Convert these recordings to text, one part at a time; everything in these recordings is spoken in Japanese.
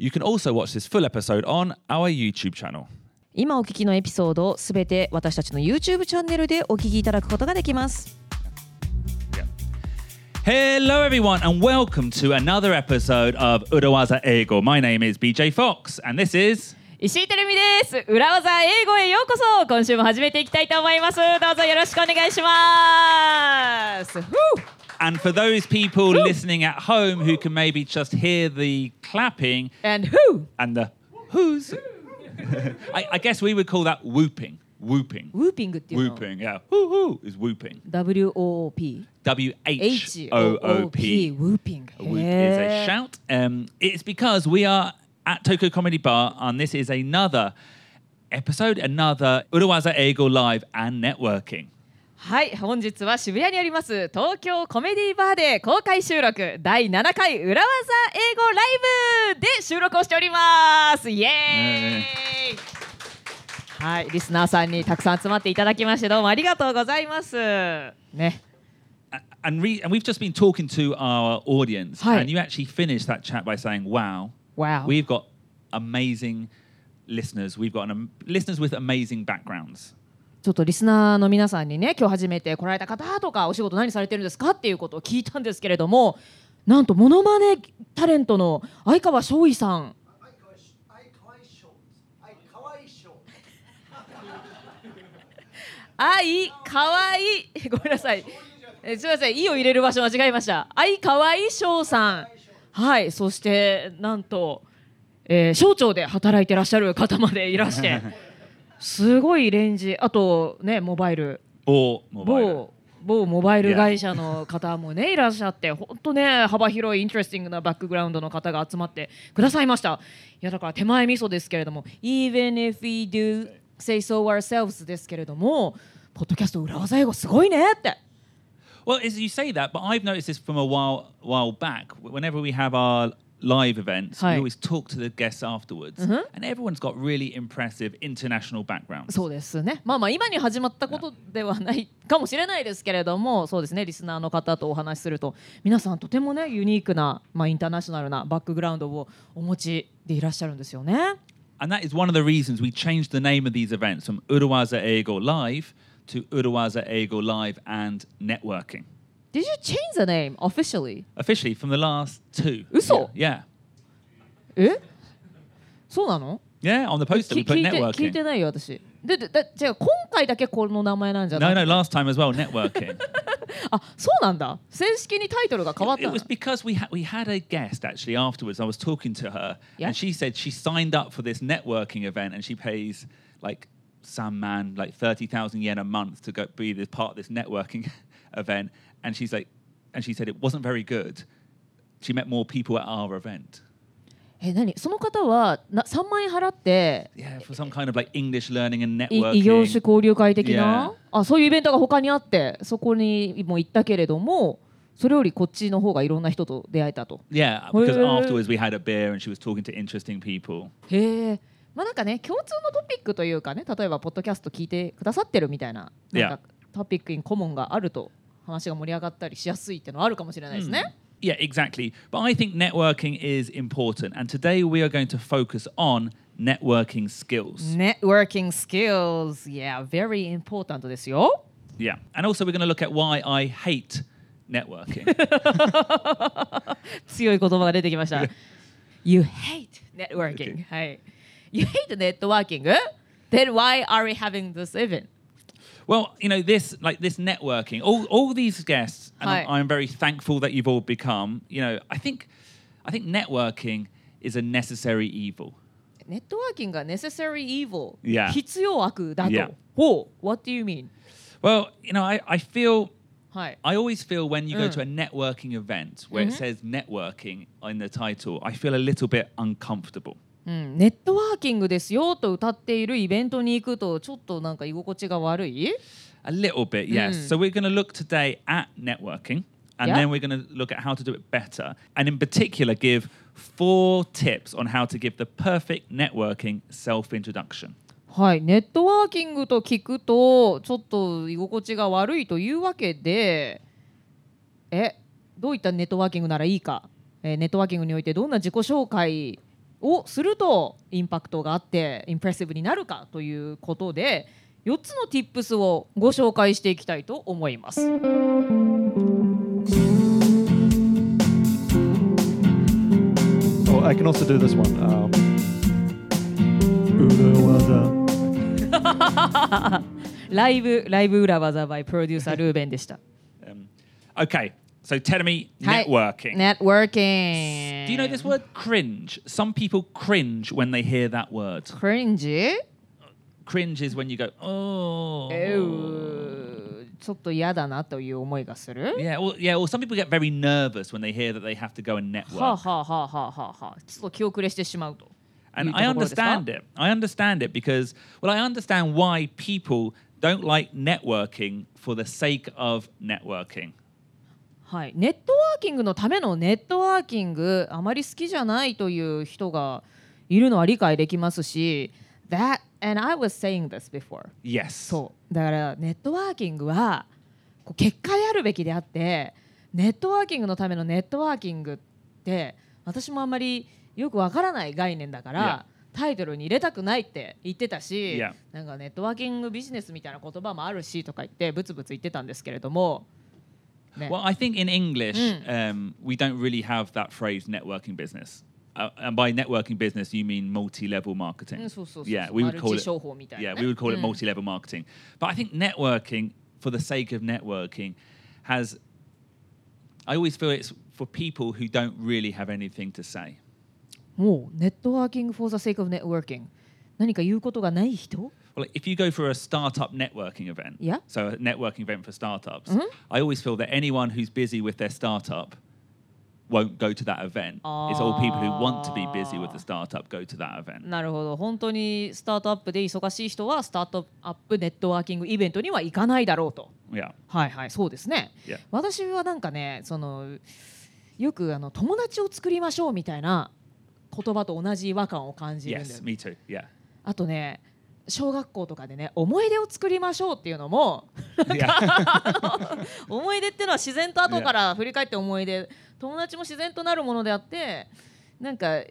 You can also watch this full episode on our YouTube channel. 今お聞きのエピソードをすべて私たちの YouTube チャンネルでお聞きいただくことができます。Hello, everyone, and welcome to another episode of Urawaza Ego. My name is BJ Fox, and this is. 石井てるみです。裏技英語へようこそ。今週も始めていきたいと思います。どうぞよろしくお願いします。ふう And for those people listening at home who can maybe just hear the clapping And who? and the who's, I, I guess we would call that whooping. Whooping. ウーピングっていうの Whooping, yeah. Whoo whoo is whooping. WOOP W H H O O O O P. P ウーピング A whoop is a shout. Um, it's because we are at Tokyo Comedy Bar, and this is another episode, another Urawaza Ego Live and Networking. はい本日は渋谷にあります東京コメディバーで公開収録第7回裏技英語ライブで収録をしておりますイエーイはいリスナーさんにたくさん集まっていただきましてどうもありがとうございますね And, re- and we've just been talking to our audience, and you actually finished that chat by saying, "Wow, Wow. we've got amazing listeners. We've got an, am- listeners with amazing backgrounds." ちょっとリスナーの皆さんにね今日初めて来られた方とかお仕事何されてるんですかっていうことを聞いたんですけれどもなんとモノマネタレントの相川翔衣さん。愛かわいいごめんなさいえすみません「い」を入れる場所間違えました愛かわい翔。さんはいそしてなんと、えー省庁で働いてらっしゃる方までいらしてすごいレンジあとねモバイル Or mobile. 某某モバイル会社の方もねいらっしゃって本当ね幅広いイントレスティングなバックグラウンドの方が集まってくださいましたいやだから手前味噌ですけれども Even if we do say so ourselves ですけれどもポッドキャスト裏技英語すごいねって Well, as you say that, but I've noticed this from a while while back. Whenever we have our live events, Hi. we always talk to the guests afterwards, and everyone's got really impressive international backgrounds. そうですねまあまあ今に始まったことではないかもしれないですけれどもそうですねリスナーの方とお話しすると皆さんとてもねユニークな、まあ、インターナショナルなバックグラウンドをお持ちでいらっしゃるんですよね。 And that is one of the reasons we changed the name of these events from Urawaza Ego Live to Urawaza Ego Live and Networking. Did you change the name officially? Officially, from the last two. Uso? Yeah. えそうなの Yeah, on the poster き we put 聞いて聞い networking. てないよ私でででじゃあ今回だけこの名前なんじゃ No, ない no, last time as well, networking. あそうなんだ正式にタイトルが変わっ It たの was because we had we had a guest actually afterwards. I was talking to her, Yeah. and she said she signed up for this networking event, and she pays like some man like thirty thousand yen a month to go be this part of this networking event. And she's like, and she said it wasn't very good. She met more people at our event. え何その方はな3万円払って Yeah, for some kind of like English learning and い networking. 異業種交流会的な.あそういうイベントが他にあってそこにも行ったけれどもそれよりこっちの方がいろんな人と出会えたと Yeah, because Hey. afterwards we had a beer and she was talking to interesting people. へえまあなんかね共通のトピックというかね例えばポッドキャスト聞いてくださってるみたいななんかトピックインコモンがあると話が盛り上がったりしやすいっていうのはあるかもしれないですね。Yeah, exactly. But I think networking is important. And today we are going to focus on networking skills. Networking skills, yeah, very important ですよ。Yeah. And also we're going to look at why I hate networking. 強い言葉が出てきました。you hate networking. はい。You hate networking? Then why are we having this event? well, you know, this like this networking, all, all these guests, and Hi. I'm, I'm very thankful that you've all become, you know, I think I think networking is a necessary evil. ネットワーキングが necessary evil、 Yeah. 必要悪だと。 Yeah. ほう、What do you mean? Well, you know, I, I feel はい。 I always feel when you go Mm. to a networking event where it says networking in the title, I feel a little bit uncomfortable. うん、ネットワーキングですよと歌っているイベントに行くとちょっとなんか居心地が悪い A little bit, yes. Mm. So we're going to look today at networking and Yeah. then we're going to look at how to do it better. And in particular, give four tips on how to give the perfect networking self introduction. はい、ネットワーキングと聞くとちょっと居心地が悪いというわけでえどういったネットワーキングならいいか、えーネットワーキングにおいてどんな自己紹介をするとインパクトがあってインプレッシブになるかということで4つの Tips をご紹介していきたいと思います。Oh, I can also do this one. Um, Urawaza. ライブライブ裏技 by プロデューサールーベンでした。Um, okay, so tell me はい networking. Networking. Do you know this word cringe? Some people cringe when they hear that word. cringe? Cringe is when you go, oh. えうちょっと嫌だなという思いがする。 Yeah, or, yeah, or some people get very nervous when they hear that they have to go and はあ network. はあはあはあはあはあ。ちょっと気遅れしてしまうと。 And いう I ところですか understand it. I understand it because, well, I understand why people don't like networking for the sake of networking. はい、ネットワーキングのためのネットワーキングあまり好きじゃないという人がいるのは理解できますし That and I was saying this before Yes. そうだからネットワーキングはこう結果であるべきであってネットワーキングのためのネットワーキングって私もあんまりよくわからない概念だから、タイトルに入れたくないって言ってたし、Yeah. なんかネットワーキングビジネスみたいな言葉もあるしとか言ってブツブツ言ってたんですけれども、ね Well, I think in English, Mm. um, we don't really have that phrase networking business. Uh, and by networking business, you mean multi level marketing. うんそうそうそうそう Yeah, we マ would ル call チ it. 商法みたいな Yeah, ね we would call it うん multi level marketing. But I think networking, for the sake of networking, has. I always feel it's for people who don't really have anything to say. もうネットワーキング for the sake of networking 何か言うことがない人 Well, if you go for a startup networking event, Yeah. so a networking event for startups, Mhm. I always feel that anyone who's busy with their startup won't go to that event. It's all people who want to be busy with the startup go to that event. なるほど本当にスタートアップで忙しい人はスタートアップネットワーキングイベントには行かないだろうと Yeah. はいはいそうですね Yeah. 私はなんかねそのよくあの友達を作りましょうみたいな言葉と同じ違和感を感じるんだよ Yes, me too. Yeah. あとね小学校とかでね思い出を作りましょうっていうのも.思い出っていうのは自然と後から振り返って思い出友達も自然となるものであってなんか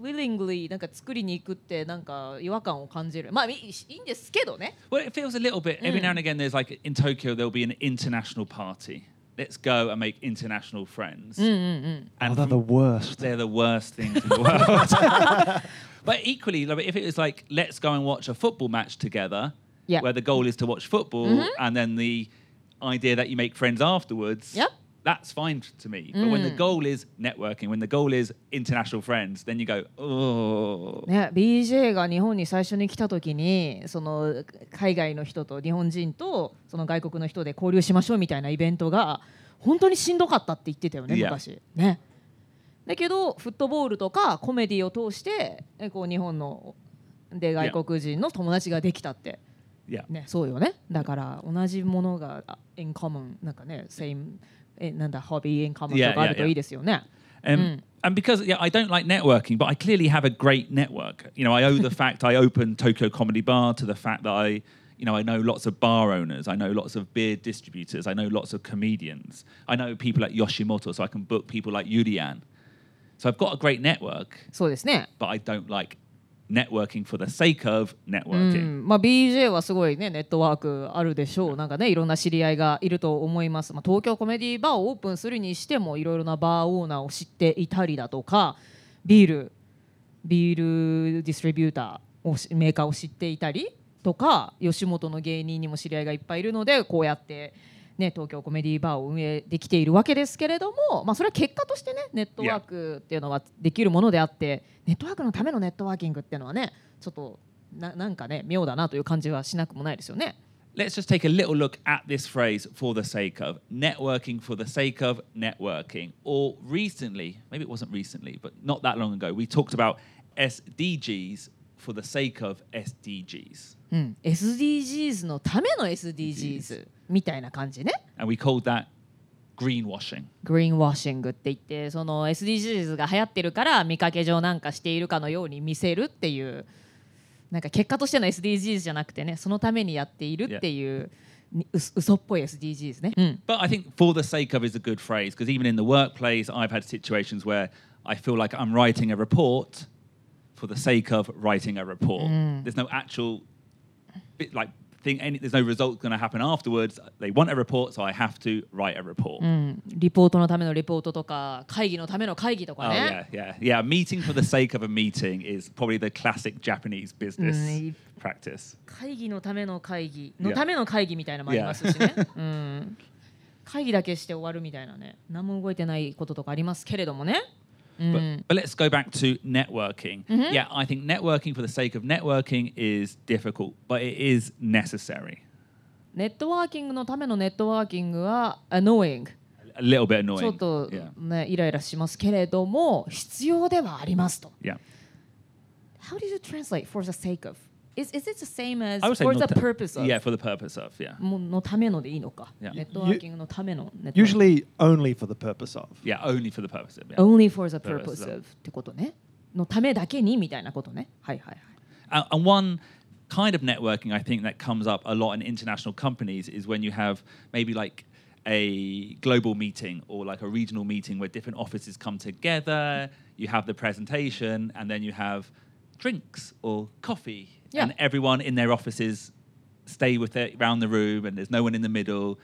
willingly なんか作りに行くってなんか違和感を感じるまあいいいいんですけどね well, it feels a little bit, every Mm. now and again, there's like in Tokyo, there'll be an international party. Let's go and make international friends. うんうんうん。Oh, And they're the worst. they're the worst things in the world. but equally, like, if it was like, let's go and watch a football match together, Yeah. where the goal is to watch football, Mhm. and then the idea that you make friends afterwards, Yep. that's fine to me. But when the Mm. goal is networking, when the goal is international friends, then you go, oh. ね、BJ が日本に最初に来た時にその海外の人と日本人とその外国の人で交流しましょうみたいなイベントが本当にしんどかったって言ってたよね Yeah. 昔。ね、 だけどフットボールとかコメディを通してえこう日本ので外国人の友達ができたって、Yeah. ね、そうよねだから同じものがあ in common なんかね same えなんだ hobby in common Yeah, とかある yeah, と yeah. いいですよね。Um, Mm. And because yeah, I don't like networking, but I clearly have a great network. You know, I owe the fact I opened Tokyo Comedy Bar to the fact that I, you know, I know lots of bar owners, I know lots of beer distributors, I know lots of comedians, I know people like Yoshimoto, so I can book people like Yurian. So I've got a great network, そうですね。but I don't like networking for the sake of う networking. んまあ、BJ はすごいねネットワークあるでしょうなんかねいろんな知り合いがいると思います、まあ、東京コメディバーをオープンするにしてもいろいろなバーオーナーを知っていたりだとかビールビールディストリビューターをしメーカーを知っていたりとか吉本の芸人にも知り合いがいっぱいいるのでこうやって、ね、東京コメディバーを運営できているわけですけれども、まあ、それは結果としてねネットワークっていうのはできるものであってネットワークのためのネットワーキングっていうのはねちょっとななんかね妙だなという感じはしなくもないですよね。Let's just take a little look at this phrase for the sake of networking for the sake of networking. Or recently, maybe it wasn't recently, but not that long ago, we talked about SDGs for the sake of SDGs. うん、SDGs のための SDGs みたいな感じね。And we called that greenwashing. グリーンワッシングって言ってその SDGs が流行ってるから見かけ上なんかしているかのように見せるっていうなんか結果としての SDGs じゃなくてねそのためにやっているっていう、嘘っぽい SDGs ね。うん、But I think for the sake of is a good phrase because even in the workplace, I've had situations where I feel like I'm writing a report for the sake of writing a report. There's no actual bit like thing. Any, there's no result going to happen afterwards. They want a report, so I have to write a report. うん、リポートのためのリポートとか会議のための会議とか Oh ね yeah, yeah, yeah. Meeting for the sake of a meeting is probably the classic Japanese business Mm. practice. 会議のための会議の.ための会議みたいなのもありますしね、うん、会議だけして終わるみたいなね何も動いてないこととかありますけれどもね、う But, ん、but let's go back to networking. Yeah, I think networking for the sake of networking is difficult, but it is necessary. ネットワーキングのためのネットワーキングは annoying A little bit ちょ annoying. っと Yeah, ねイライラしますけれども必要ではありますと yeah. How did you translate for the sake of? Is, is it the same as I would say for the not the- purpose of? Yeah, for the purpose of. Yeah, ものためのでいいのか、 Yeah. ネットワーキングのためのネットワーキング Usually only for the purpose of. yeah. Only for the purpose of. Yeah. only for the Purpose purpose of. of ってことねのためだけにみたいなことねはいはいはい And, and one kind of networking I think that comes up a lot in international companies is when you have maybe like a global meeting or like a regional meeting where different offices come together, you have the presentation, and then you have drinks or coffee, Yeah. and everyone in their offices stay with it around the room, and there's no one in the middle,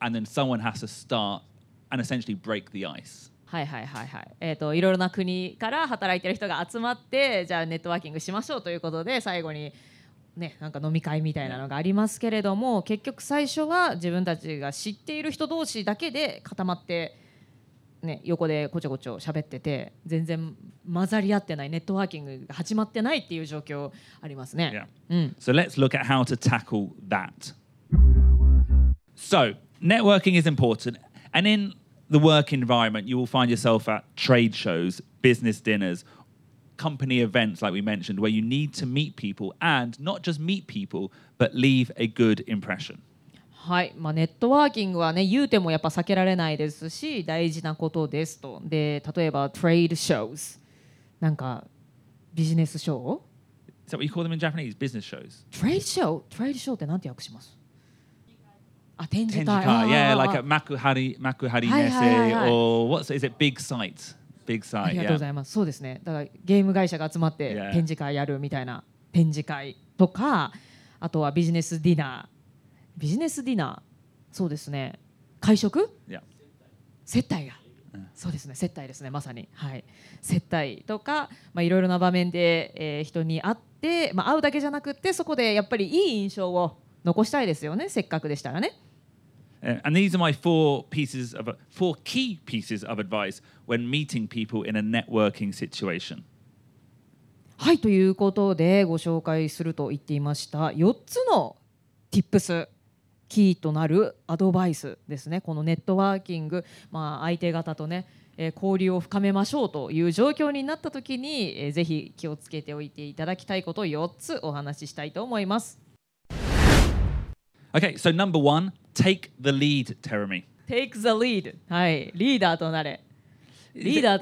and then someone has to start and essentially break the ice. はいはいはいはいえっ、といろいろな国から働いてる人が集まってじゃあネットワーキングしましょうということで最後にねなんか飲み会みたいなのがありますけれども結局最初は自分たちが知っている人同士だけで固まってね横でこちょこちょ喋ってて全然混ざり合ってないネットワーキングが始まってないっていう状況ありますね。うん。 So let's look at how to tackle that. So, networking is important. And in the work environment, you will find yourself at trade shows, business dinners, company events, like we mentioned, where you need to meet people and not just meet people, but leave a good impression. はい、まあ、ネットワーキングはね言うてもやっぱ避けられないですし大事なことですとで例えばトレードショーなんかビジネスショー？Is that what you call them in Japanese? Business shows? トレードショートレードショーってなんて訳します？あ展示会 Tenjika, あー yeah, like あ a ー makuhari, nese, or what's is it? Big sight, big あ sight. りがとうござ.いますそうですねだからゲーム会社が集まって.展示会やるみたいな展示会とかあとはビジネスディナービジネスディナー。そうですね。会食？Yeah. 接待が、そうですね。接待ですね。まさに。はい。接待とかまあいろいろな場面で、えー人に会ってまあ会うだけじゃなくってそこでやっぱりいい印象を残したいですよね。せっかくでしたらね。Uh, and these are my four pieces of four key pieces of advice when meeting people in a networking situation. はい。ということでご紹介すると言っていました。4つの Tips キーとなるアドバイスですね。このネットワーキング、まあ、相手方とね、えー交流を深めましょうという状況になった時に、えーぜひ気をつけておいていただきたいことを4つお話ししたいと思います。Okay, so number one, take the lead, Teremi. Take the lead. はい。リーダーとなれ leader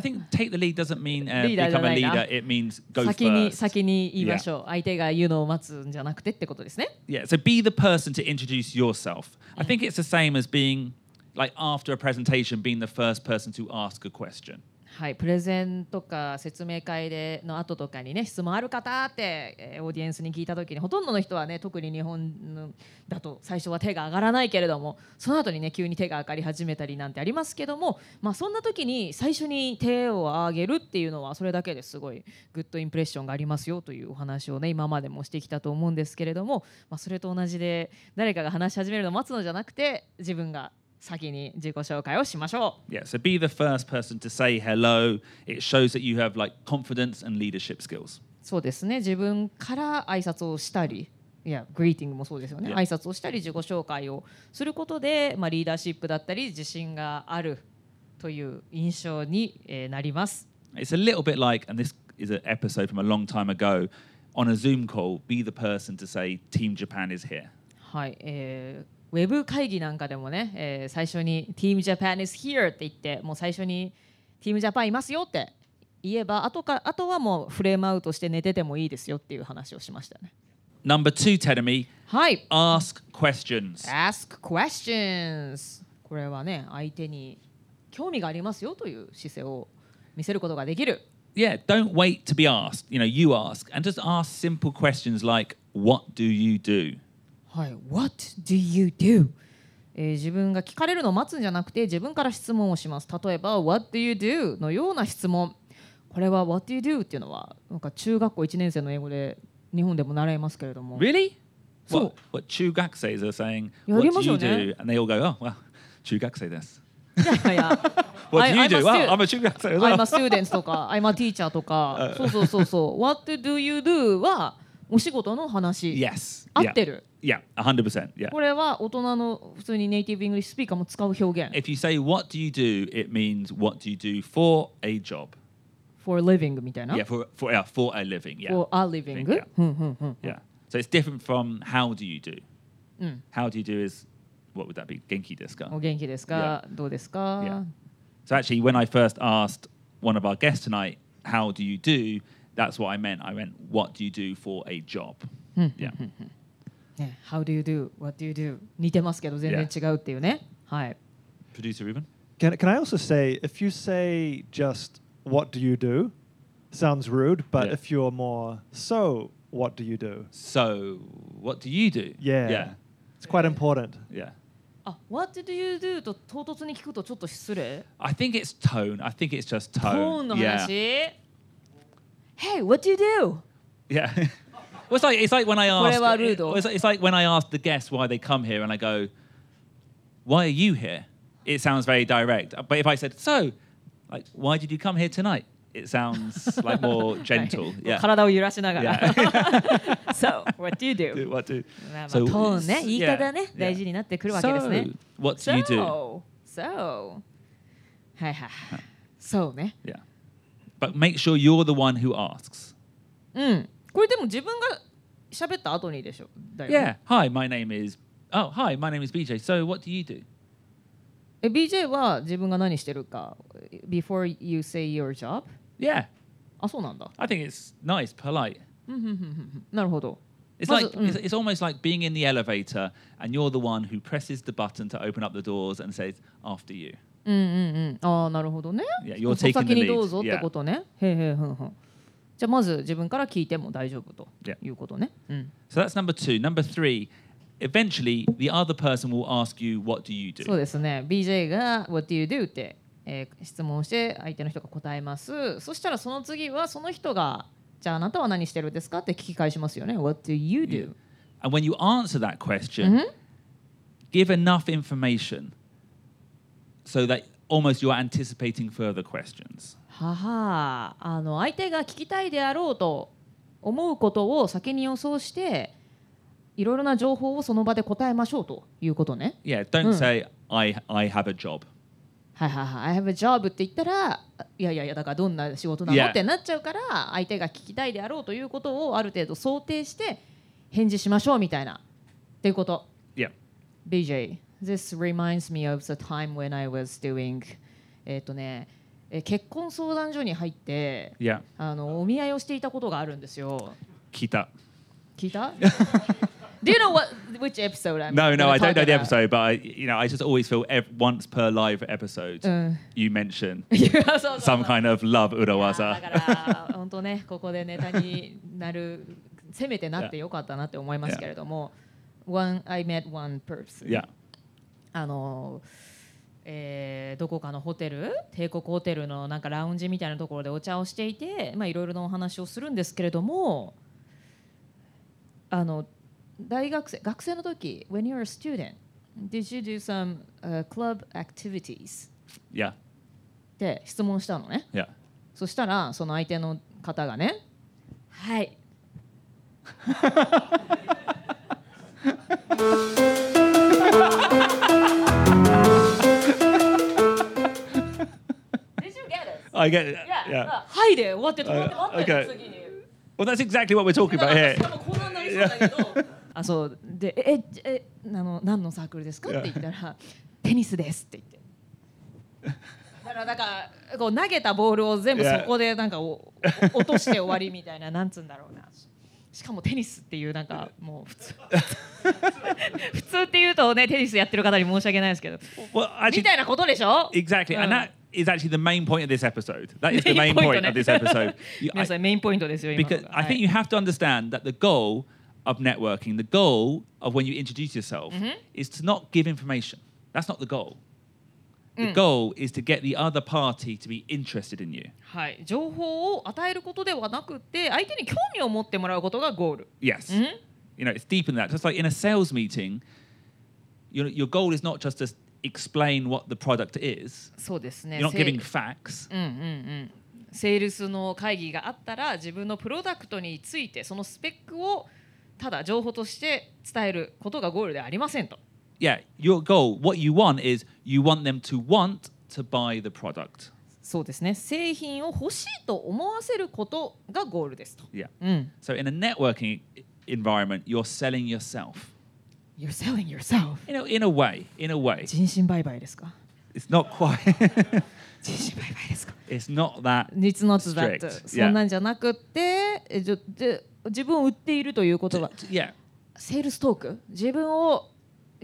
think take the lead doesn't mean、uh, become a leader. It means go first. 先に言いましょう。Yeah. 相手が言うのを待つんじゃなくてってことですね。Yeah. So be the person to introduce yourself. I think it's the same as being like after a presentation, being the first person to ask a question. はい、プレゼンとか説明会での後とかにね質問ある方って、えーオーディエンスに聞いた時にほとんどの人はね特に日本だと最初は手が上がらないけれどもその後にね急に手が上がり始めたりなんてありますけども、まあ、そんな時に最初に手を上げるっていうのはそれだけですごいグッドインプレッションがありますよというお話をね今までもしてきたと思うんですけれども、まあ、それと同じで誰かが話し始めるのを待つのじゃなくて自分が先に自己紹介をしましょう。Yeah, so be the first person to say hello. It shows that you have like confidence and leadership skills. そうですね自分から挨拶をしたりいやグリーティングもそうですよね.挨拶をしたり自己紹介をすることで、まあ、リーダーシップだったり自信があるという印象に、えーなります。It's a little bit like, and this is an episode from a long time ago, on a Zoom call, be the person to say, Team Japan is here. はい、えーウェブ会議なんかでもね、えー最初に Team Japan is here って言ってもう最初に Team Japan いますよって言えばあとかあとはもうフレームアウトして寝ててもいいですよっていう話をしましたね。Number two, Tedemi, はい、ask questions. Ask questions これはね相手に興味がありますよという姿勢を見せることができる yeah, don't wait to be asked. You know, you ask and just ask simple questions like, "What do you do?" はい、What do you do? えー自分が聞かれるのを待つんじゃなくて自分から質問をします。例えば What do you do? のような質問。これは What do you do? っていうのはなんか中学校1年生の英語で日本でも習いますけれども。Really? So- What, what chugakuseis are saying, what do you do? And they all go, oh, well, chugakusei this. いやいや What do you do? Well, I'm a chugakusei as I'm a student とか I'm a teacher とかそうそうそうそう What do you do? はお仕事の話 Yes. 合.ってる Yeah, 100%. Yeah. これは大人の普通にネイティブ・イングリッシュスピーカーも使う表現 If you say, what do you do? It means, what do you do for a job? for living みたいな Yeah, for, for, yeah, for a living. Yeah. for a living Yeah. ふんふんふん Yeah. So it's different from how do you do? Mm. How do you do is, what would that be? Genki desu ka? お元気ですかどうですか Yeah. So actually, when I first asked one of our guests tonight, how do you do? That's what I meant. I meant, what do you do for a job? Yeah. ね How do you do? What do you do? 似てますけど全然違うっていうねはい Producer Ruben? Can, can I also say, if you say just, what do you do? Sounds rude, but Yeah. if you're more, so, what do you do? So, what do you do? Yeah. Yeah. It's quite important. Yeah. あ What do you do? と唐突に聞くとちょっと失礼 I think it's tone. I think it's just ト tone. ーンの yeah. 話 Hey, what do you do? Yeah. well, it's like it's like when I ask. これはルード。 It's like, it's like when I ask the guests why they come here, and I go, "Why are you here?" It sounds very direct. But if I said, "So, like, why did you come here tonight?" It sounds like more gentle. はい Yeah. 体を揺らしながら Yeah. So, what do you do? Do- what do? まあまあ So- トーンね言い方ね yeah, 大事になってくるわけですね So, what do you do? So, so はいはいそうね Yeah. But make sure you're the one who asks. うん これでも自分が喋った後にでしょだよね Yeah. Hi, my name is. Oh, hi, my name is BJ. So, what do you do? え BJ は自分が何してるか Before you say your job? Yeah. あそうなんだ I think it's nice, polite. なるほど It's like うん it's, it's almost like being in the elevator and you're the one who presses the button to open up the doors and says after you. うんうんうんああなるほどね Yeah, you're お taking 先 the に.どうぞってことねへえへえふんふんじゃあまず自分から聞いても大丈夫と Yeah. いうことね、うん、So that's number two. Number three, eventually the other person will ask you, "What do you そう do?" ですね BJ が What do you do? って、えー質問して相手の人が答えますそしたらその次はその人がじゃああなたは何してるんですかって聞き返しますよね What do you do? And when you answer that question, give enough information so that almost you're anticipating further questions. ははあの相手が聞きたいであろうと思うことを先に予想していろいろな情報をその場で答えましょうということね。Yeah, don't say I I have a job. はいはいはい。I have a job って言ったらいやいやいやだからどんな仕事なの？ってなっちゃうから相手が聞きたいであろうということをある程度想定して返事しましょうみたいなっていうこと。Yeah. BJ, this reminds me of the time when I was doing えっ、とねえー結婚相談所に入って Yeah. あのお見合いをしていたことがあるんですよ。Kita. 聞いた Do you know what which episode I'm No, no, I don't know the episode, but I, you know, I just always feel ev- once per live episode, Uh. you mention some kind of love だ urawasa. から本当ねここでネタになるせめてなってよかったなって思いますけれども、one I met one person Yeah. あの、えーどこかのホテル帝国ホテルのなんかラウンジみたいなところでお茶をしていてまあいろいろなお話をするんですけれどもあの大学生学生の時 when you're a student did you do some、uh, club activities? Yeah. って質問したのね Yeah. そしたらその相手の方がねはい。Did I get it. Yeah. はいで終わって止まって待って Okay. 次に。Well, that's exactly what we're talking about here. しかもこんなになりそうだけど。あそうでえええあの何のサークルですかって言ったらテニスですって言って。だからなんかこう投げたボールを全部 Yeah. そこでなんかおお落として終わりみたいななんつうんだろうな。しかもテニスっていうなんかもう普通 普通っていうとねテニスやってる方に申し訳ないですけど Well, み actually, たいなことでしょ？Exactly. And Uh. that is actually the main point of this episode. That is the Main main point point of this episode. You- 皆 I- さんメインポイントですよ今の because が I は think い you have to understand that the goal of networking, the goal of when you introduce yourself, is to not give information. That's not the goal. The goal is to get the other party to be interested in you. はい、情報を与えることではなくて相手に興味を持ってもらうことがゴール。 Yes. Mhm. You know, it's deeper than that. Just like in a sales meeting, your, your goal is not just to s- explain what the product is. そうですね。You're not giving facts. うんうんうん。セールスの会議があったら自分のプロダクトについてそのスペックをただ情報として伝えることがゴールではありませんと。Yeah, your goal, what you want is you want them to want to buy the product. そうですね。製品を欲しいと思わせることがゴールですと。Yeah. うん。So in a networking environment, you're selling yourself. You're selling yourself. In a, in a way, in a way. 人身売買ですか It's not quite, 人身売買ですか it's not that. It's not that. Strict. そんなんじゃなくて、えじゃで自分を売っているということは Yeah. セールストーク自分を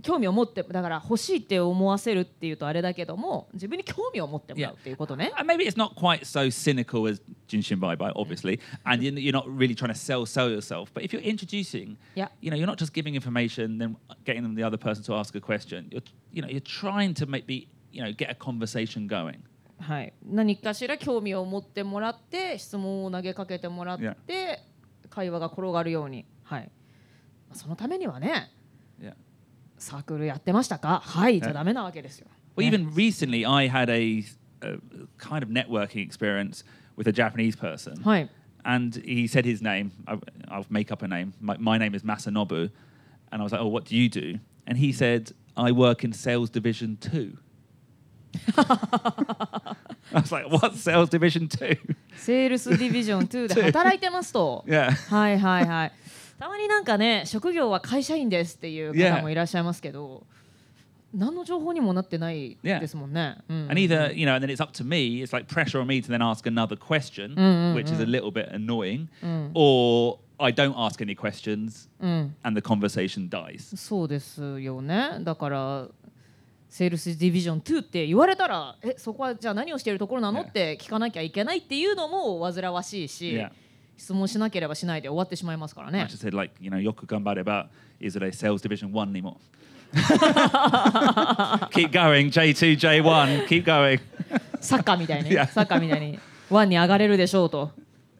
興味を持ってだから欲しいって思わせるっていうとあれだけども自分に興味を持ってもらうっていうことね。And maybe it's not quite so cynical as Jinshin Bye Bye, obviously, and you're not really trying to sell sell yourself. But if you're introducing, Yeah. you know, you're not just giving information, then getting them the other person to ask a question. You're, you know, you're trying to make the, you know, get a conversation going. はい、何かしら興味を持ってもらって質問を投げかけてもらって Yeah. 会話が転がるように、はい、そのためにはね Yeah. サークルやってましたかはいじゃダメなわけですよ。 Well, ね even recently, I had a, a kind of networking experience with a Japanese person. はい、 and he said his name. I, I'll make up a name. My, my name is Masanobu, and I was like, "Oh, what do you do?" And he said, "I work in sales division two. I was like, "What sales division two? セールスディビジョン2で働いてますと。 yeah, はいはいはい。 たまになんかね職業は会社員ですっていう方もいらっしゃいますけど、何の情報にもなってないですもんね。うん and either you know, and then it's up to me. It's like pressure on me to then ask another question, Mm, mm, which is a little bit annoying, うん、or I don't ask any questions うん、and the conversation dies. そうですよね。だからセールスディビジョン2って言われたらえそこはじゃあ何をしているところなの Yeah. って聞かなきゃいけないっていうのも煩わしいし、Yeah. 質問しなければしないで終わってしまいますから I ね just。said like, you know, yoku ganbareba is it a sales division one anymore? keep going, J2, J1, keep going. サッカーみたいに、Yeah. サッカーみたいにワンに上がれるでしょうと。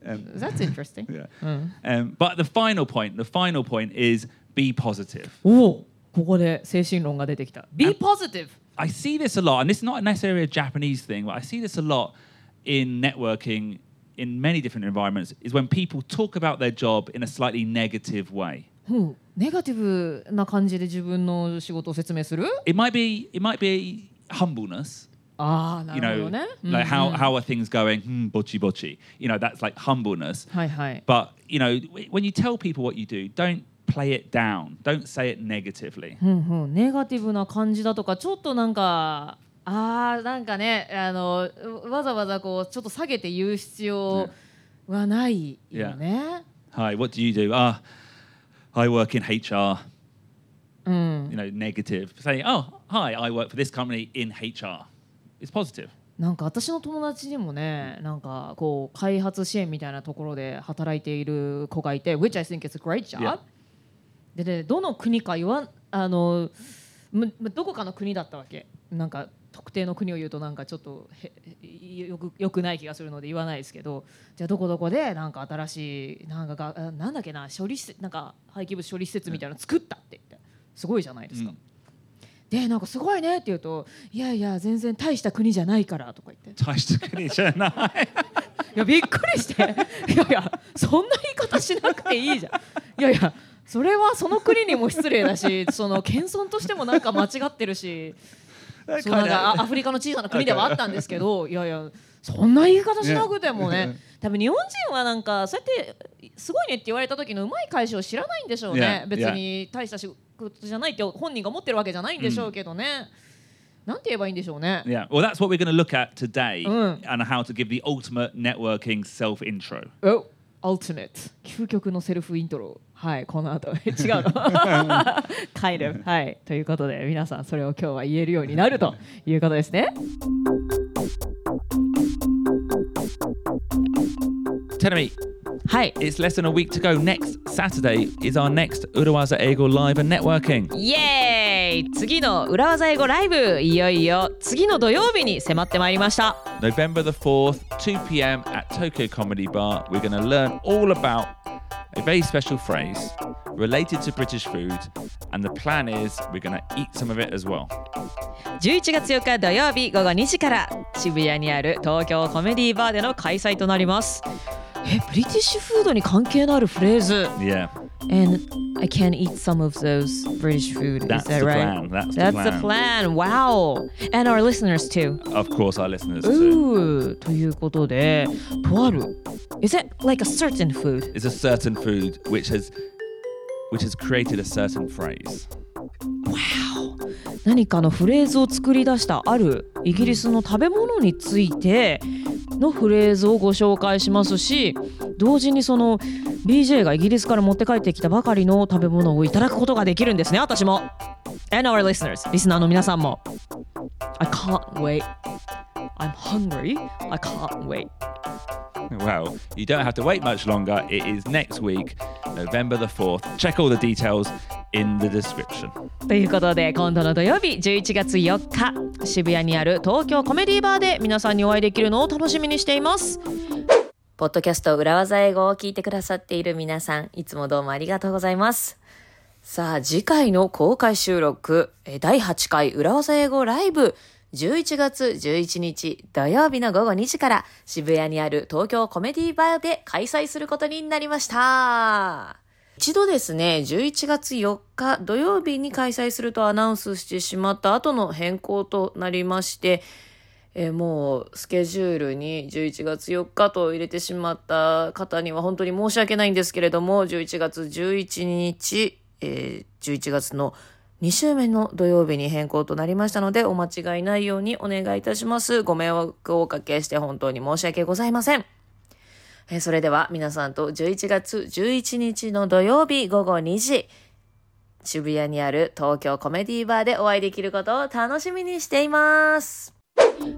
Um, That's interesting. yeah. うん、Um, but the final point, the final point is be positive. おおここで精神論が出てきた。Be positive! I see this a lot, and is not necessarily a Japanese thing, but I see this a lot in networking in many different environments, is when people talk about their job in a slightly negative way. うん、ネガティブな感じで自分の仕事を説明する It might be it might be humbleness. ああ、な You るほ know, どね。 like うん how うん how are things going? Hmm, bochi bochi. You know, that's like humbleness. はいはい。 But you know, w- when you tell people what you do, don't play it down. Don't say it negatively. うんうん、ネガティブな感じだとかちょっとなんか あーなんかねあのわざわざこうちょっと下げて言う必要はないよね。Hi, what do you do? Ah, I work in HR. うん、You know, negative. Say, oh, hi, I work for this company in HR. It's positive. なんか私の友達にもねなんかこう開発支援みたいなところで働いている子がいて which I think is a great job、Yeah. でねどの国か言わんあのどこかの国だったわけなんか特定の国を言うとなんかちょっとへよくよくない気がするので言わないですけどじゃあどこどこでなんか新しいなんかがあなんだっけな処理施設なんか廃棄物処理施設みたいなの作ったって言ってすごいじゃないですか。Mm. でなんかすごいねって言うといやいや全然大した国じゃないからとか言って Taishtakuni-chanai. いやびっくりしていやいやそんな言い方しなくていいじゃんいやいやそれはその国にも失礼だしその謙遜としてもなんか間違ってるしそうなんかあアフリカの小さな国ではあったんですけど いやいやそんな言い方しなくてもね多分日本人はなんかそうやってすごいねって言われた時のうまい返しを知らないんでしょうね。別に大した仕事じゃないって本人が思ってるわけじゃないんでしょうけどね、なんて言えばいいんでしょうね。Yeah, well, that's what we're going to look at today Mm. and how to give the ultimate networking self intro. お Ultimate 究極のセルフイントロ。はいこの後。違うの。kind of はい。ということで皆さんそれを今日は言えるようになるということですね。Tell me. はい。it's less than a week to go. Next Saturday is our next Urawaza Ego Live and Networking. イエーイ次の裏技英語ライブいよいよ次の土曜日に迫ってまいりました November the 4th, 2 p.m. at Tokyo Comedy Bar. We're going to learn all about a very special phrase related to British food, and the plan is we're going to eat some of it as well. 11月4日土曜日午後2時から渋谷にある東京コメディバーでの開催となりますえブリティッシュフードに関係のあるフレーズ Yeah, And I can eat some of those British food. That's Is that the right? plan. That's the That's the plan. plan. Wow. And our listeners too. of course, our listeners too. Ooh. ということで、とある。Is it like a certain food? It's a certain food which has which has created a certain phrase. 何かのフレーズを作り出したあるイギリスの食べ物についてのフレーズをご紹介しますし同時にその BJ がイギリスから持って帰ってきたばかりの食べ物をいただくことができるんですね。私も。And our listeners リスナーの皆さんも。I can't wait. I'm hungry. I can't wait. Well, you don't have to wait much longer. It is next week, November the 4th. Check all the details in the description. ということで今度の土曜日11月4日渋谷にある東京コメディバーで皆さんにお会いできるのを楽しみにしていますポッドキャスト裏技英語を聞いてくださっている皆さんいつもどうもありがとうございますさあ次回の公開収録え第8回裏技英語ライブ11月11日土曜日の午後2時から渋谷にある東京コメディバーで開催することになりました。一度ですね、11月4日土曜日に開催するとアナウンスしてしまった後の変更となりまして、えーもうスケジュールに11月4日と入れてしまった方には本当に申し訳ないんですけれども、11月11日、えー11月の2週目の土曜日に変更となりましたので、お間違いないようにお願いいたします。ご迷惑をおかけして本当に申し訳ございません。えーそれでは皆さんと11月11日の土曜日午後2時、渋谷にある東京コメディバーでお会いできることを楽しみにしています。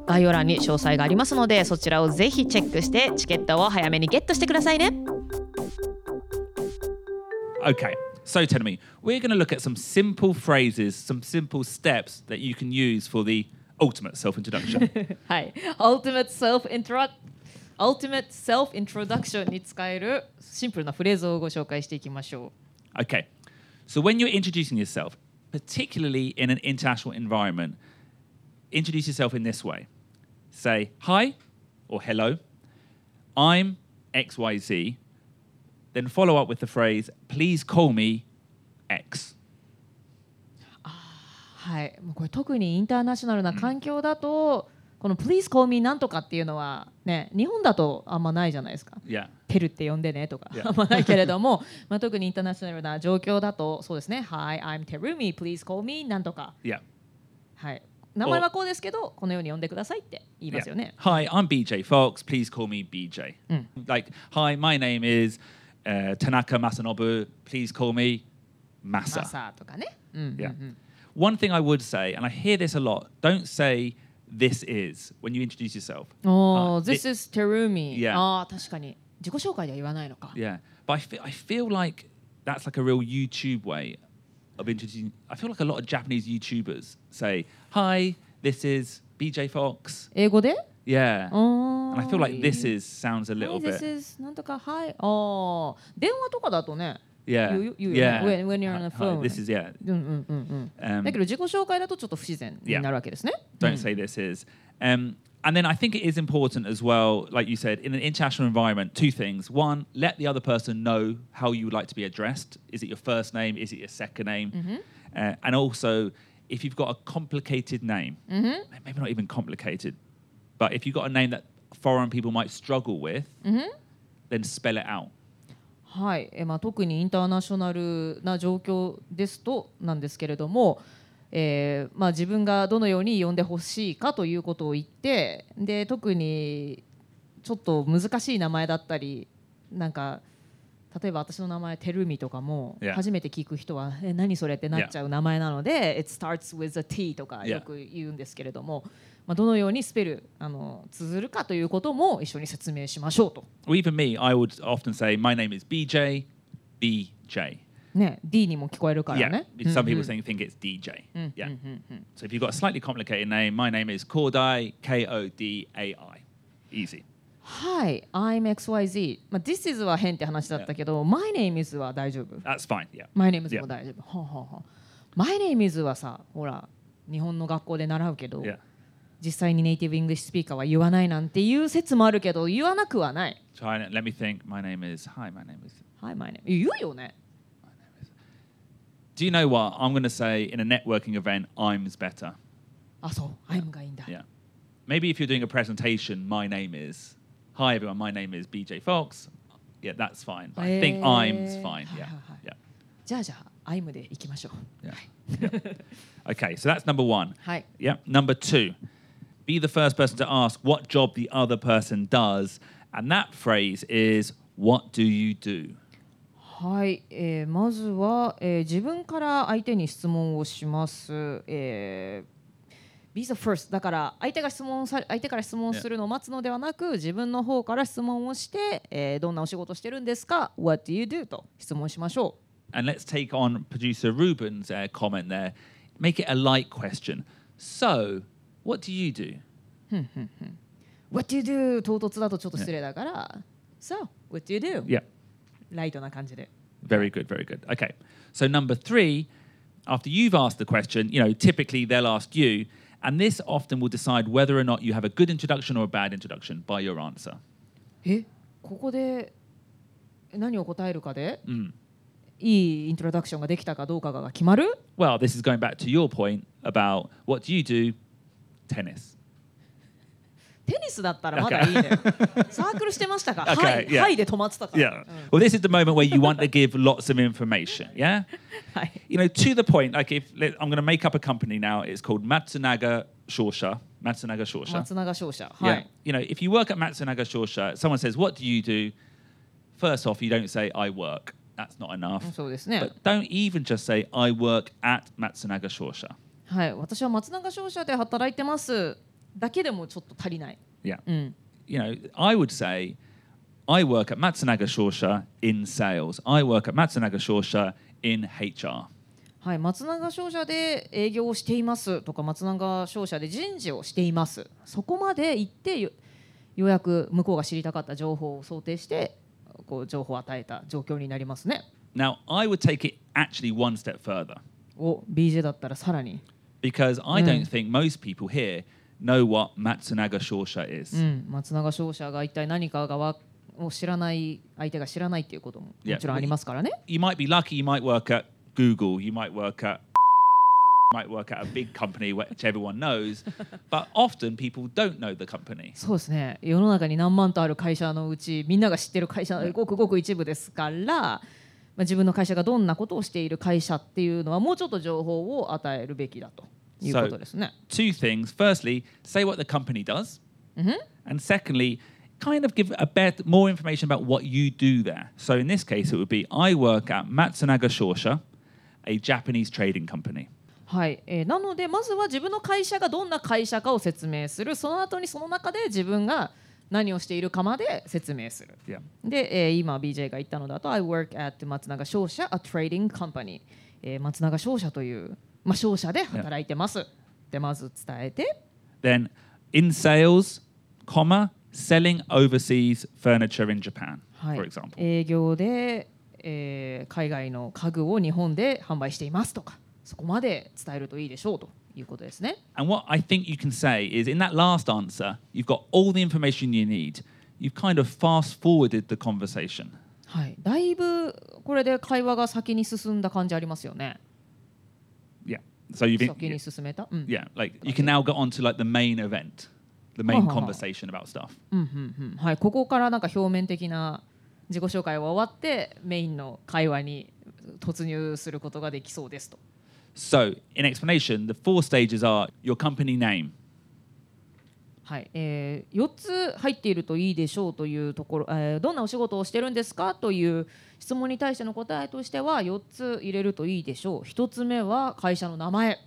概要欄に詳細がありますので、そちらをぜひチェックしてチケットを早めにゲットしてくださいね。Okay, so tell me, we're going to look at some simple phrases, some simple steps that you can use for the ultimate self introduction. はい。Ultimate Self Intro Ultimate Self Introduction に使えるシンプルなフレーズをご紹介していきましょ okay, so when you're introducing yourself, particularly in an international environment, introduce yourself in this way say, Hi or hello, I'm XYZ, then follow up with the phrase, Please call me X. う。はい。もうこれ特にインターナショナルな環境だと、この Please call me なんとかっていうのはね、日本だとあんまないじゃないですか。Yeah. テルって呼んでねとか Yeah. あんまないけれども、まあ、特にインターナショナルな状況だとそうですね。Hi, I'm Terumi, please call me なんとか。Yeah. はい。名前はこうですけど、このように呼んでくださいって言いますよ Yeah. ね。Hi, I'm BJ Fox. Please call me BJ. Like, hi, my name is uh, Tanaka Masanobu. Please call me マ Masa. サとかね。うんうんうん Yeah. One thing I would say, and I hear this a lot, don't say this is when you introduce yourself. おー、 Uh, This is Terumi. Yeah. ああ、確かに。自己紹介では言わないのか。 Yeah, but I feel I feel like that's like a real YouTube way of introducing. I feel like a lot of Japanese YouTubers say, "Hi, this is BJ Fox." 英語で Yeah, あ and I feel like this is sounds a little Hi, this bit. is なんとか、はい。ああ、電話とかだとね。 Yeah, 言う言うよね yeah. When, when you're on the Hi, hi, phone. this is yeah. うんうんうんうん。 Um, だけど自己紹介だとちょっと不自然になるわけですね。 don't say this is. Um, and then I think it is important as well, like you said, in an international environment, two things. One, let the other person know how you would like to be addressed. Is it your first name? Is it your second name? Uh, and also, if you've got a complicated name, maybe not even complicated, but if you've got a name that foreign people might struggle with, then spell it out. はい、えまあ、特にインターナショナルな状況ですとなんですけれども、えーまあ、自分がどのように呼んでほしいかということを言ってで特にちょっと難しい名前だったりなんか例えば私の名前テルミとかも Yeah. 初めて聞く人はえ何それってなっちゃう名前なので、It starts with a T とか Yeah. よく言うんですけれども、まあ、どのようにスペルあの綴るかということも一緒に説明しましょうと。Or even me, I would often say, my name is BJ, BJ. ね、D にも聞こえるから Yeah, ね。because some people think, think it's DJ. うん Yeah. So if you've got a slightly complicated name, my name is Kodai, K O D A I. Easy. はい、I'm XYZ。まあ、This is は変って話だったけど、My name is は大丈夫。That's fine. Yeah. My name is Yeah. も大丈夫。はあはあはあ My name is はさ、ほら、日本の学校で習うけど、Yeah. 実際にネイティブ・イングリッシュスピーカーは言わないなんていう説もあるけど、言わなくはない。 Try and let me think. My name is. Hi, my name is. はい、My name。言うよね。 Do you know what? I'm going to say in a networking event, I'm's better. あ、そう、I'm がいいんだ。 Yeah. Maybe if you're doing a presentation, my name is. Hi, everyone. My name is BJ Fox. Yeah, that's fine. But I think Eh, I'm's fine. hi, Yeah. hi, hi. Yeah. じゃあじゃあ、I'm でいきましょう。 Yeah. yeah. Okay, so that's number one. はい。 Yeah. Number two, be the first person to ask what job the other person does. And that phrase is, what do you do? はい、えーまずは、えー自分から相手に質問をします。えー Be the first だから相手が質問さ相手から質問するのを待つのではなく自分の方から質問をして、えーどんなお仕事してるんですか What do you do? と質問しましょ And let's take on producer Ruben's uh, comment there. Make it a light question. So, what do you do? う。What do you do? 唐突だとちょっと失礼だから、So, what do you do? Yeah. ライトな感じで。 Very good, very good. Okay. So number three, after you've asked the question, you know, typically they'll ask you, and this often will decide whether or not you have a good introduction or a bad introduction by your answer. えここで何を答えるかで、 Mm. いいイントロダクションができたかどうかが決まる Well, this is going back to your point about what do you do? Tennis. テニスだったらまだいいね。サークルしてましたか、 Okay, はい、 yeah. はいで止まってたから。 Yeah. Well, this is the moment where you want to give lots of information. Yeah. はい。 You know, to the point. Like, if let, I'm going to make up a company now, it's called Matsunaga Shosha. Matsunaga Shosha. 松永商社。は Yeah. い。 You know, if you work at Matsunaga Shosha, someone says, What do you do? First off, you don't say, I work. That's not enough. そうですね。 But don't even just say, I work at Matsunaga Shosha. はい。私は松永商社で働いてます。だけでもちょっと足りない。Yeah. うん。You know, I would say, I work at Matsunaga Shosha in sales. I work at Matsunaga Shosha in HR. はい。松永商社で営業をしていますとか、松永商社で人事をしています。そこまで行ってよようやく向こうが知りたかった情報を想定して、こう情報を与えた状況になりますね。Now, I would take it actually one step further お、BJ だったらさらに。Because I Mm. don't think most people here know what Matsunaga Shosha is. うん、松永商社が一体何かがわを知らない相手が知らないっていうことも Yeah. もちろんありますからね。you might be lucky, you might work at Google, you might work at you might work at a big company which everyone knows, but often people don't know the company. そうですね世の中に何万とある会社のうちみんなが知ってる会社ねごくごく一部ですから、まあ、自分の会社がどんなことをしている会社っていうのはもうちょっと情報を与えるべきだということですね。Two things. Firstly, say what the company does. And secondly, kind of give a bit more information about what you do there. So in this case, it would be I work at Matsunaga Shosha, a Japanese trading company. はいえーなのでまずは自分の会社がどんな会社かを説明するその後にその中で自分が何をしているかまで説明する。Yeah. で、えー今 BJ が言ったのだと I work at 松永商社 a trading company、えー松永商社という、まあ、商社で働いてます。でまず伝えて Then in sales, comma, selling overseas furniture in Japan, はい for example. 営業で、えー海外の家具を日本で販売していますとかそこまで伝えるといいでしょうということですね。And what I think you can say is in that last answer, you've got all the information you need. You've kind of fast forwarded the conversation. はい、だいぶこれで会話が先に進んだ感じありますよね。Yeah. So you've been, 先に進めた。うん yeah, like you can now get on to like the main event, the main Uh-huh. conversation about stuff. うんうんうんはい、ここからなんか表面的な自己紹介は終わってメインの会話に突入することができそうですと。So in explanation, the four stages are your company name, はいえー、4つ入っているといいでしょうというところ、えーどんなお仕事をしてるんですかという質問に対しての答えとしては4つ入れるといいでしょう1つ目は会社の名前、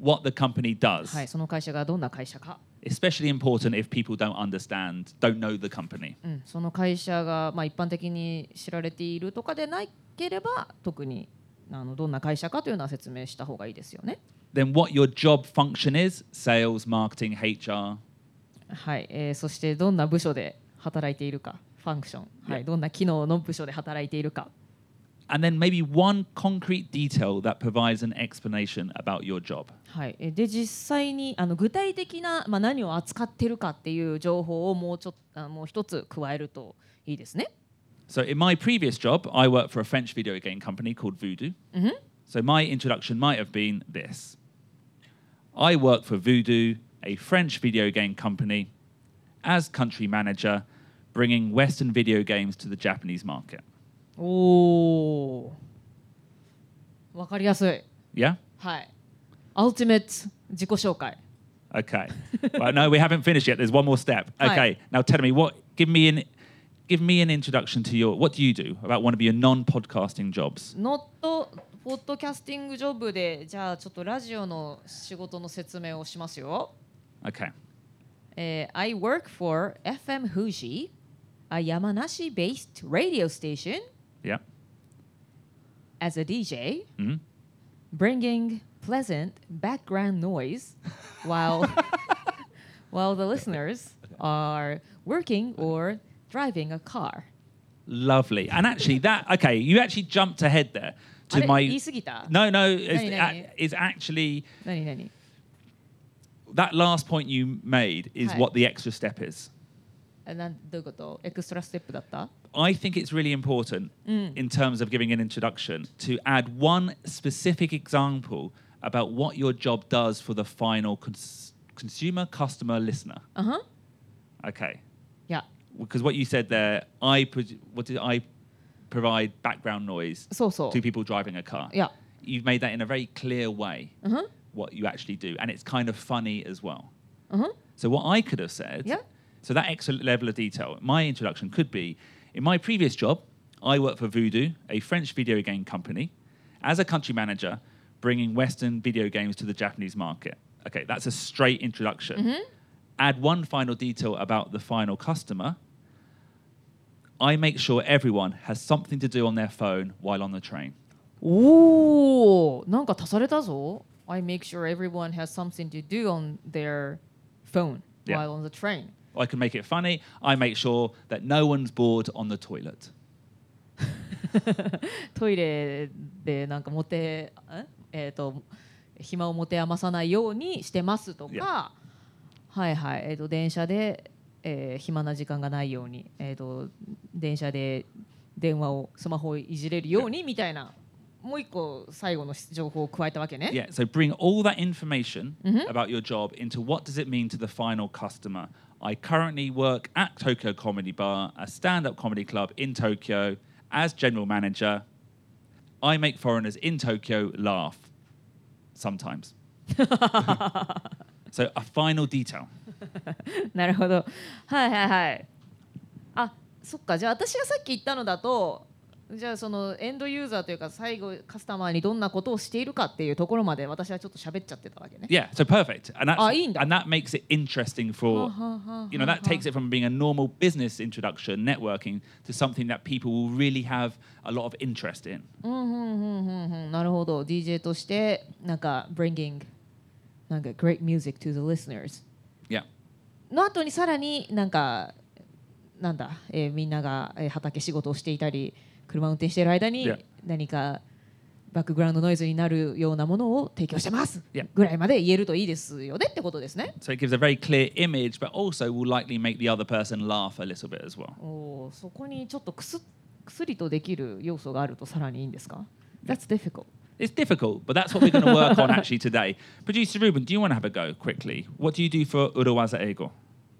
what the company does. はい、その会社がどんな会社か、Especially important if people don't understand, don't know the company. うん、その会社が、まあ、一般的に知られているとかでなければ特にあのどんな会社かというのは説明した方がいいですよね。Then what your job function is sales, marketing, HR. はい、えーそしてどんな部署で働いているかファンクション、はい.どんな機能の部署で働いているか And then maybe one concrete detail that provides an explanation about your job. はい、えで実際にあの具体的な、まあ、何を扱ってるかっていう情報をもうちょっとあもう一つ加えるといいですね。So in my previous job, I worked for a French video game company called Voodoo. So my introduction might have been this. I work for Voodoo, a French video game company, as country manager, bringing Western video games to the Japanese market. おおわかりやすい。 Yeah? はい。アルティメット自己紹介。 Okay. well, no, we haven't finished yet. There's one more step. Hi. Okay. Now tell me what give me an give me an introduction to your what do you do about one of your non-podcasting jobs? ノットポッドキャスティングジョブでじゃあちょっとラジオの仕事の説明をしますよ。 Okay. えー I work for FM Fuji, a Yamanashi based radio station Yeah. as a DJ, Mhm. bringing pleasant background noise while while the listeners are working or driving a car. Lovely. And actually, that okay, you actually jumped ahead there to my. No, no, it's, actually. That last point you made is what the extra step is. I think it's really important in terms of giving an introduction to add one specific example about what your job does for the final cons- consumer, customer, listener. Uh huh. Okay. Yeah Because what you said there, I pro- what did I provide background noise そうそう to people driving a car. いや You've made that in a very clear way. Uh-huh. What you actually do, and it's kind of funny as well. うんふん So what I could have said, Yeah. so that extra level of detail, my introduction could be, in my previous job, I worked for Voodoo, a French video game company, as a country manager, bringing Western video games to the Japanese market. Okay, that's a straight introduction. Add one final detail about the final customer. I make sure everyone has something to do on their phone while on the train. おおなんか足されたぞ I make sure everyone has something to do on their phone Yeah. while on the train I can make it funny. I make sure that no one's bored on the toilet. トイレでなんか持てんえっ、と暇を持て余さないようにしてますとか、 Yeah. はいはいえっ、と電車で、えー暇な時間がないようにえっ、と電車で電話をスマホをいじれるようにみたいなもう一個最後の情報を加えたわけね。Yeah, so bring all that information Mhm. about your job into what does it mean to the final customer. I currently work at Tokyo Comedy Bar, a stand-up comedy club in Tokyo, as general manager. I make foreigners in Tokyo laugh sometimes. So a final detail. なるほど。はいはいはい。あ、そっか。じゃあ私がさっき言ったのだと、じゃあそのエンドユーザーというか最後カスタマーにどんなことをしているかっていうところまで私はちょっと喋っちゃってたわけね。Yeah, so perfect. And that's, あ、いいんだ。and that makes it interesting for you know that takes it from being a normal business introduction networking to something that people will really have a lot of interest in うんうんうんうんうん。なるほど。DJ としてなんか bringing なんか great music to the listeners。Yeah. の後にさらになんかなんだ、えー、みんなが畑仕事をしていたり車運転している間に何かバックグラウンドノイズになるようなものを提供しますぐらいまで言えるといいですよねってことですね。そこにちょっとくす薬とできる要素があるとさらにいいんですか ?That's difficult. It's difficult but that's what we're going to work on actually today producer ruben do you want to have a go quickly what do you do for uruwaza ego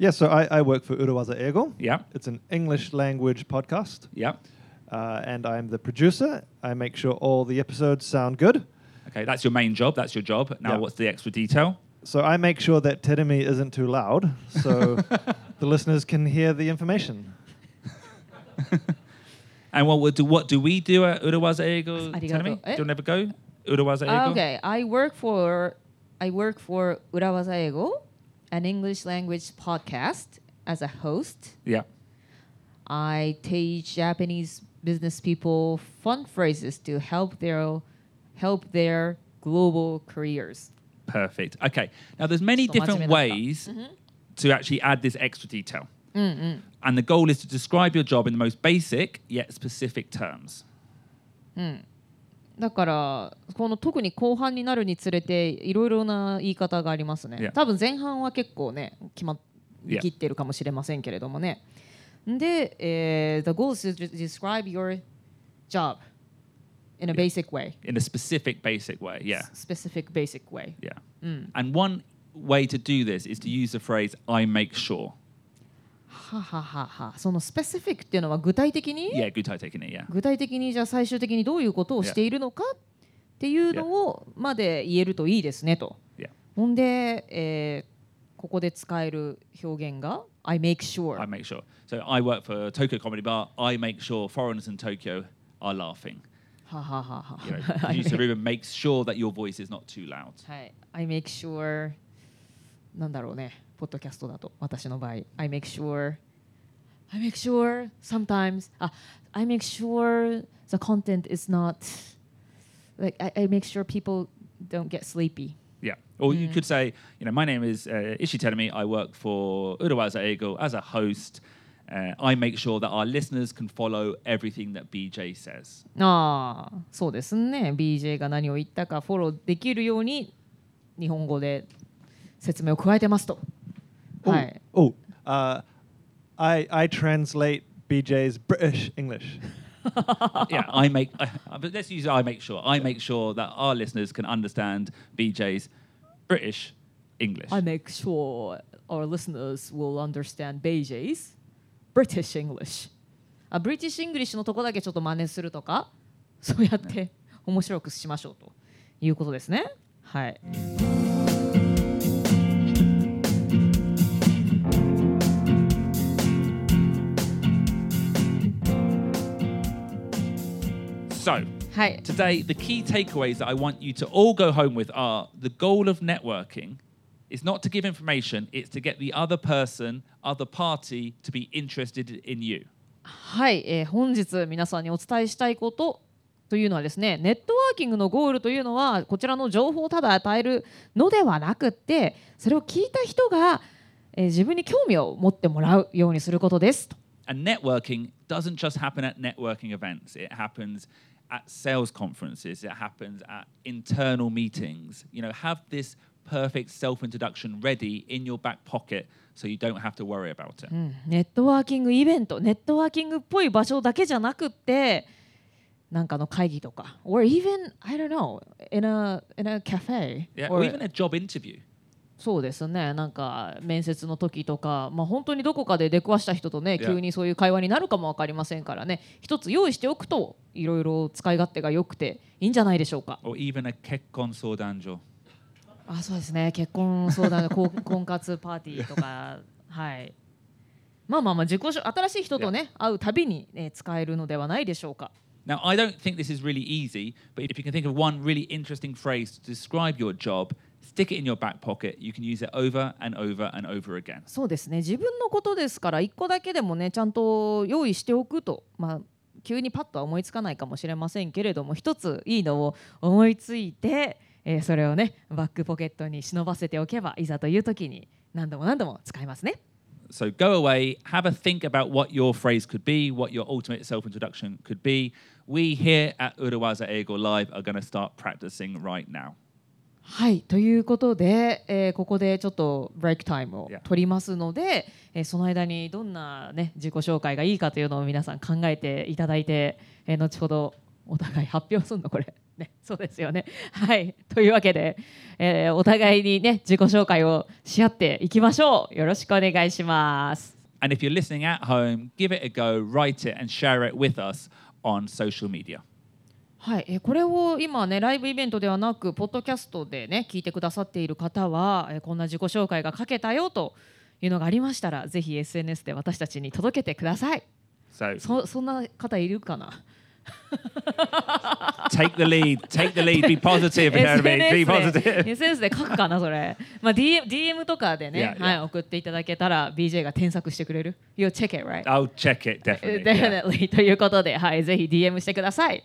Yeah, so I, I work for Urawaza Ego. yeah It's an English language podcast, yeah uh, and I'm the producer. I make sure all the episodes sound good. okay that's your main job that's your job now Yeah. what's the extra detail So I make sure that Terumi isn't too loud, so the listeners can hear the information. And what do what do we do at Urawaza Eagle Academy? Do you eh. never go Urawaza ah, Eagle? Okay, I work for I work for Urawaza Eagle, an English language podcast as a host. Yeah. I teach Japanese business people fun phrases to help their help their global careers. Perfect. Okay. Now there's many different ways mm-hmm. to actually add this extra detail. And the goal is to describe your job in the most basic yet specific terms. だからこの特に後半になるにつれていろいろな言い方がありますね。Yeah. 多分前半は結構ね決ま Yeah. きってるかもしれませんけれどもね。で、えー the goal is to describe your job in a basic way, In a specific, basic way. Yeah. specific basic way. Yeah. And one way to do this is to use the phrase, I make sure. はははは。その specific っていうのは具体的に、Yeah, good taking it. Yeah. 具体的にじゃあ最終的にどういうことをしているのかっていうのをまで言えるといいですねと。Yeah. ほんで、えーここで使える表現が I make sure I make sure. So I work for Tokyo Comedy Bar. I make sure foreigners in Tokyo are laughing. はははは You know, producer Ruben makes sure that your voice is not too loud. はい。I make sure なんだろうね、ポッドキャストだと私の場合 I make sure I make sure sometimes あ I make sure the content is not like I, I make sure people don't get sleepy Yeah. Or you could say, you know, my name is uh, Ishi Terumi. I work for Urawaza Ego as a host. Uh, I make sure that our listeners can follow everything that BJ says. ああそうですね BJ が何を言ったかフォローできるように日本語で説明を加えてますと Oh, はい oh uh, I, I translate BJ's British English. yeah, I make. Uh, but let's use I make sure. I make sure that our listeners can understand BJ's British English. I make sure our listeners will understand BJ's British English あブリティッシュ・イングリッシュのとこだけちょっと真似するとかそうやって面白くしましょうということですねはい。So はい、today, the key takeaways that I want you to all go home with are: the goal of networking is not to give information; it's to get the other person, other party, to be interested in you. はいえー本日皆さんにお伝えしたいことというのはですねネットワーキングのゴールというのはこちらの情報をただ与えるのではなくってそれを聞いた人が、えー自分に興味を持ってもらうようにすることですと And networking doesn't just happen at networking events, it happens at sales conferences, it happens at internal meetings. You know, have this perfect self introduction ready in your back pocket so you don't have to worry about it. うんネットワーキングイベントネットワーキングっぽい場所だけじゃなくってなんかの会議とか or even I don't know in a, in a cafe Yeah, or or even a job interview. そうですね。なんか面接の時とか、まあ、本当にどこかで出くわした人とね.急にそういう会話になるかも分かりませんからね。一つ用意しておくといろいろ使い勝手が良くていいんじゃないでしょうか。Or even a kekkon sodanjo. あそうですね。結婚相談婚 婚活パーティーとか。はい。まあまあまあ自己紹新しい人とね会うたびに、ね、使えるのではないでしょうか。Now, I don't think this is really easy, but if you can think of one really interesting phrase to describe your job, stick it in your back pocket. You can use it over and over and over again. そうですね自分のことですから一個だけでもねちゃんと用意しておくとまあ急にパッとは思いつかないかもしれませんけれども一ついいのを思いついて、えーそれをねバックポケットに忍ばせておけばいざという時に何度も何度も使えますね。So go away, have a think about what your phrase could be, what your ultimate self introduction could be. We here at Urawaza Ego Live are going to start practicing right now. はいということで、えーここでちょっとブレイクタイムを.取りますので、えーその間にどんな、ね、自己紹介がいいかというのを皆さん考えていただいて、えー後ほどお互い発表するのこれ、ね、そうですよね。はいというわけで、えーお互いに、ね、自己紹介をし合っていきましょう。よろしくお願いします。And if you're listening at home, give it a go, write it, and share it with us on social media. はい、えーこれを今ねライブイベントではなくポッドキャストでね聞いてくださっている方は、えーこんな自己紹介が書けたよというのがありましたらぜひ SNS で私たちに届けてくださいそそんな方いるかな？Take the lead. Take the lead. Be positive. Be positive. SNS で書くかなそれ、まあ、DM, DM とかでね.はい、送っていただけたら BJ が添削してくれる You'll check it right? I'll check it definitely. Definitely ということで、はい、ぜひ DM してください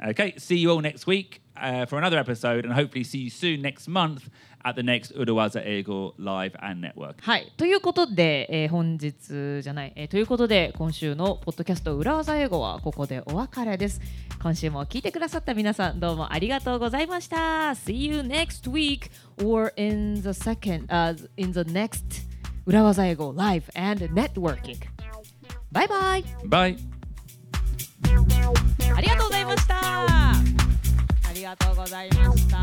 Okay, see you all next week uh, for another episode, and hopefully see you soon next month at the next Urawaza Ego Live and Network. はい、ということで、えー本日じゃない、えーということで今週のポッドキャスト裏技英語はここでお別れです今週も聞いてくださった皆さんどうもありがとうございました See you next week or in the second、uh, in the next 裏技英語 Live and Networking バイバイ Bye. ありがとうございましたありがとうございました